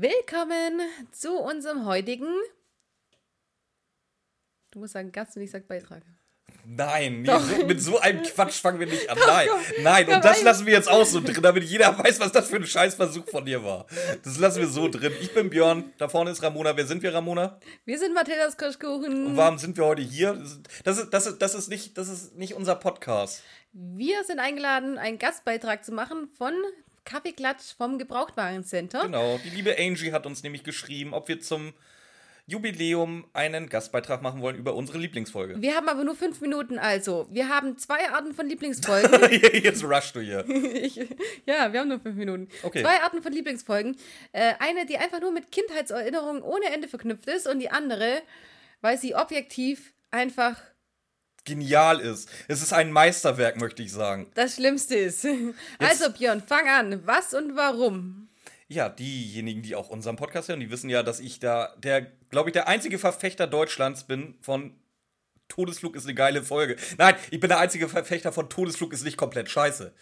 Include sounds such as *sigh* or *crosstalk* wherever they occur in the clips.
Willkommen zu unserem heutigen. Du musst sagen Gast und ich sag Beitrag. Nein, so, mit so einem Quatsch fangen wir nicht an. *laughs* Nein, nein, und das lassen wir jetzt auch so drin, damit jeder *laughs* weiß, was das für ein Scheißversuch von dir war. Das lassen wir so drin. Ich bin Björn, da vorne ist Ramona. Wer sind wir, Ramona? Wir sind Mathildas Kirschkuchen. Und warum sind wir heute hier? Das ist, das ist, das ist, nicht, das ist nicht unser Podcast. Wir sind eingeladen, einen Gastbeitrag zu machen von Kaffeeklatsch vom Gebrauchtwarencenter. Genau, die liebe Angie hat uns nämlich geschrieben, ob wir zum Jubiläum einen Gastbeitrag machen wollen über unsere Lieblingsfolge. Wir haben aber nur fünf Minuten, also. Wir haben zwei Arten von *laughs* Lieblingsfolgen. Jetzt rushst du hier. *laughs* ich, ja, wir haben nur fünf Minuten. Okay. Zwei Arten von Lieblingsfolgen. Äh, eine, die einfach nur mit Kindheitserinnerungen ohne Ende verknüpft ist und die andere, weil sie objektiv einfach genial ist. Es ist ein Meisterwerk, möchte ich sagen. Das Schlimmste ist. *laughs* Jetzt, also Björn, fang an. Was und warum? Ja, diejenigen, die auch unseren Podcast hören, die wissen ja, dass ich da der, glaube ich, der einzige Verfechter Deutschlands bin von Todesflug ist eine geile Folge. Nein, ich bin der einzige Verfechter von Todesflug ist nicht komplett scheiße.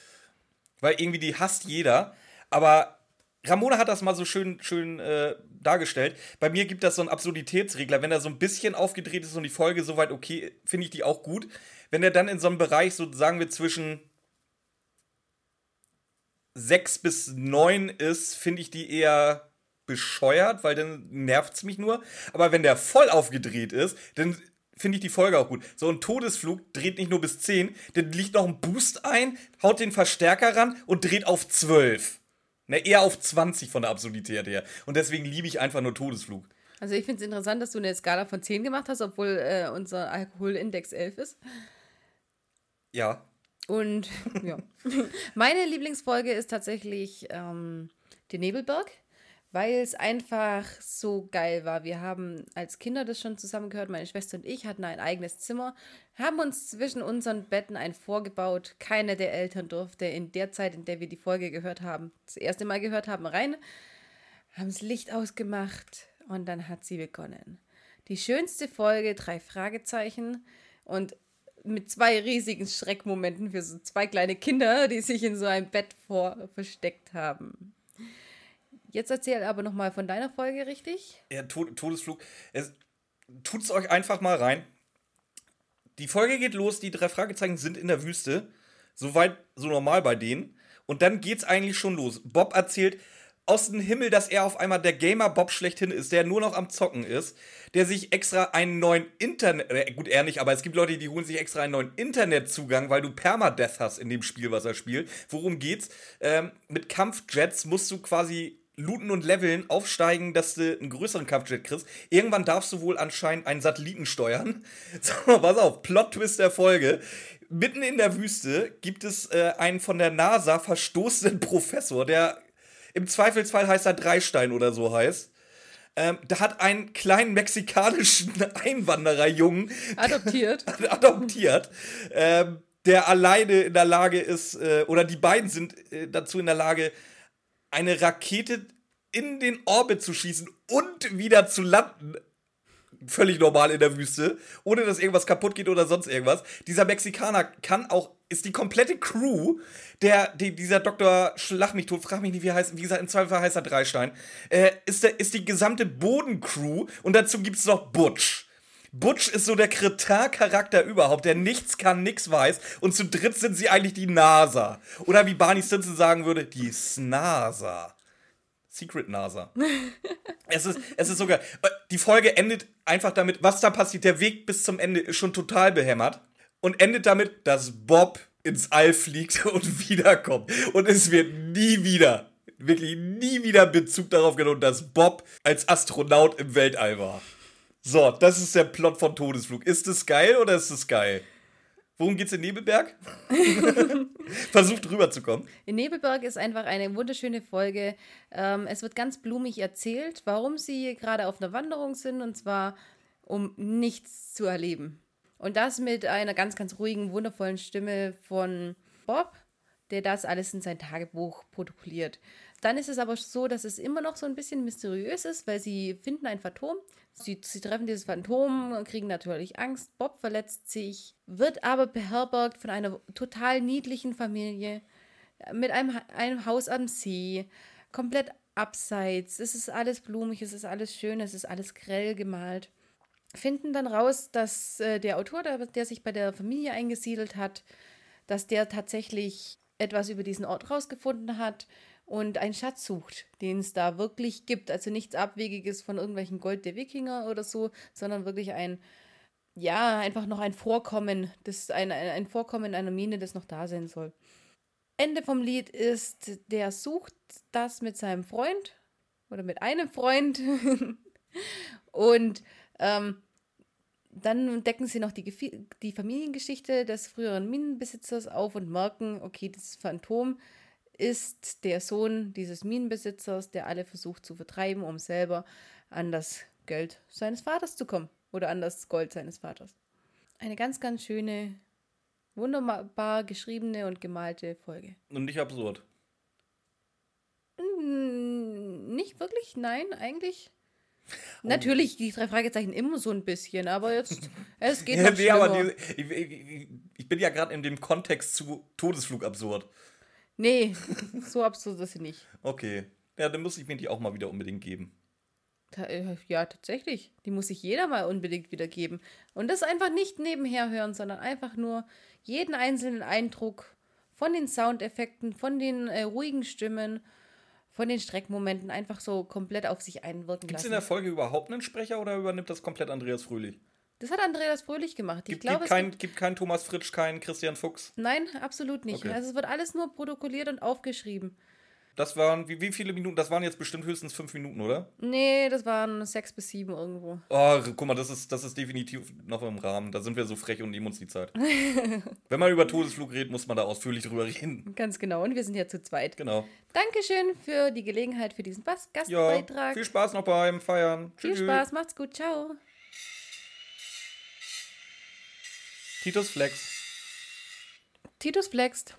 Weil irgendwie die hasst jeder. Aber Ramona hat das mal so schön, schön äh, dargestellt. Bei mir gibt das so einen Absurditätsregler. Wenn er so ein bisschen aufgedreht ist und die Folge soweit okay, finde ich die auch gut. Wenn er dann in so einem Bereich, so sagen wir, zwischen 6 bis 9 ist, finde ich die eher bescheuert, weil dann nervt es mich nur. Aber wenn der voll aufgedreht ist, dann finde ich die Folge auch gut. So ein Todesflug dreht nicht nur bis 10, dann liegt noch ein Boost ein, haut den Verstärker ran und dreht auf 12. Ne, eher auf 20 von der Absurdität her. Und deswegen liebe ich einfach nur Todesflug. Also ich finde es interessant, dass du eine Skala von 10 gemacht hast, obwohl äh, unser Alkoholindex 11 ist. Ja. Und ja. *laughs* Meine Lieblingsfolge ist tatsächlich ähm, die Nebelberg, weil es einfach so geil war. Wir haben als Kinder das schon zusammengehört. Meine Schwester und ich hatten ein eigenes Zimmer, haben uns zwischen unseren Betten ein vorgebaut. Keiner der Eltern durfte in der Zeit, in der wir die Folge gehört haben, das erste Mal gehört haben, rein, haben das Licht ausgemacht und dann hat sie begonnen. Die schönste Folge, drei Fragezeichen. Und mit zwei riesigen Schreckmomenten für so zwei kleine Kinder, die sich in so einem Bett vor versteckt haben. Jetzt erzähl aber noch mal von deiner Folge, richtig? Ja, Todesflug. Es, tut's euch einfach mal rein. Die Folge geht los, die drei Fragezeichen sind in der Wüste. Soweit, so normal bei denen. Und dann geht's eigentlich schon los. Bob erzählt, aus dem Himmel, dass er auf einmal der Gamer-Bob schlechthin ist, der nur noch am Zocken ist, der sich extra einen neuen Internet, äh, gut, er nicht, aber es gibt Leute, die holen sich extra einen neuen Internetzugang, weil du Permadeath hast in dem Spiel, was er spielt. Worum geht's? Ähm, mit Kampfjets musst du quasi looten und leveln, aufsteigen, dass du einen größeren Kampfjet kriegst. Irgendwann darfst du wohl anscheinend einen Satelliten steuern. *laughs* So, pass auf, Plot-Twist der Folge. Mitten in der Wüste gibt es äh, einen von der NASA verstoßenen *laughs* Professor, der im Zweifelsfall heißt er Dreistein oder so heißt. Ähm, da hat einen kleinen mexikanischen *laughs* Einwandererjungen adoptiert. adoptiert. Ähm, der alleine in der Lage ist, äh, oder die beiden sind äh, dazu in der Lage, eine Rakete in den Orbit zu schießen und wieder zu landen völlig normal in der Wüste, ohne dass irgendwas kaputt geht oder sonst irgendwas. Dieser Mexikaner kann auch, ist die komplette Crew, der, die, dieser Doktor, schlag mich tot, frag mich nicht, wie er heißt, wie gesagt, im Zweifel heißt er Dreistein, äh, ist, der, ist die gesamte Bodencrew und dazu gibt es noch Butch. Butch ist so der Kretin-Charakter überhaupt, der nichts kann, nichts weiß. Und zu dritt sind sie eigentlich die NASA. Oder wie Barney Stinson sagen würde, die Snasa. Secret NASA. *laughs* es, ist, es ist sogar. Die Folge endet einfach damit, was da passiert. Der Weg bis zum Ende ist schon total behämmert. Und endet damit, dass Bob ins All fliegt *laughs* und wiederkommt. Und es wird nie wieder, wirklich nie wieder Bezug darauf genommen, dass Bob als Astronaut im Weltall war. So, das ist der Plot von Todesflug. Ist es geil oder ist es geil? Worum geht's in Nebelberg? *laughs* Versucht rüberzukommen. In Nebelberg ist einfach eine wunderschöne Folge. Ähm, es wird ganz blumig erzählt, warum sie gerade auf einer Wanderung sind und zwar um nichts zu erleben. Und das mit einer ganz, ganz ruhigen, wundervollen Stimme von Bob, der das alles in sein Tagebuch protokolliert. Dann ist es aber so, dass es immer noch so ein bisschen mysteriös ist, weil sie finden ein Phantom. Sie, sie treffen dieses Phantom, kriegen natürlich Angst. Bob verletzt sich, wird aber beherbergt von einer total niedlichen Familie mit einem, einem Haus am See, komplett abseits. Es ist alles blumig, es ist alles schön, es ist alles grell gemalt. Finden dann raus, dass äh, der Autor, der, der sich bei der Familie eingesiedelt hat, dass der tatsächlich etwas über diesen Ort rausgefunden hat und einen Schatz sucht, den es da wirklich gibt. Also nichts Abwegiges von irgendwelchen Gold der Wikinger oder so, sondern wirklich ein, ja, einfach noch ein Vorkommen, das, ein, ein Vorkommen einer Mine, das noch da sein soll. Ende vom Lied ist, der sucht das mit seinem Freund oder mit einem Freund *laughs* und ähm, dann decken sie noch die, die Familiengeschichte des früheren Minenbesitzers auf und merken, okay, das Phantom ist der Sohn dieses Minenbesitzers, der alle versucht zu vertreiben, um selber an das Geld seines Vaters zu kommen oder an das Gold seines Vaters. Eine ganz, ganz schöne Wunderbar geschriebene und gemalte Folge. Und nicht absurd. Nicht wirklich, nein, eigentlich. Oh. Natürlich die drei Fragezeichen immer so ein bisschen, aber jetzt, *laughs* es geht noch nee, aber die, ich, ich, ich, bin ja gerade in dem Kontext zu Todesflug absurd. Nee, so absurd ist sie nicht. Okay. Ja, dann muss ich mir die auch mal wieder unbedingt geben. Äh, ja, tatsächlich. Die muss sich jeder mal unbedingt wieder geben. Und das einfach nicht nebenher hören, sondern einfach nur jeden einzelnen Eindruck von den Soundeffekten, von den äh, ruhigen Stimmen, von den Streckmomenten einfach so komplett auf sich einwirken Gibt es in der Folge überhaupt einen Sprecher oder übernimmt das komplett Andreas Fröhlich? Das hat Andreas Fröhlich gemacht. Ich gibt, glaube, gibt, kein, gibt keinen Thomas Fritsch, keinen Christian Fuchs? Nein, absolut nicht. Okay. Also es wird alles nur protokolliert und aufgeschrieben. Das waren, wie, wie viele Minuten? Das waren jetzt bestimmt höchstens fünf Minuten, oder? Nee, das waren sechs bis sieben irgendwo. Oh, guck mal, das ist, das ist definitiv noch im Rahmen. Da sind wir so frech und nehmen uns die Zeit. *laughs* Wenn man über Todesflug redet, muss man da ausführlich drüber reden. Ganz genau. Und wir sind ja zu zweit. Genau. Dankeschön für die Gelegenheit für diesen Gastbeitrag. Ja, viel Spaß noch beim Feiern. Viel Tschüss. Spaß, macht's gut. Ciao. Titus flext. Titus flext.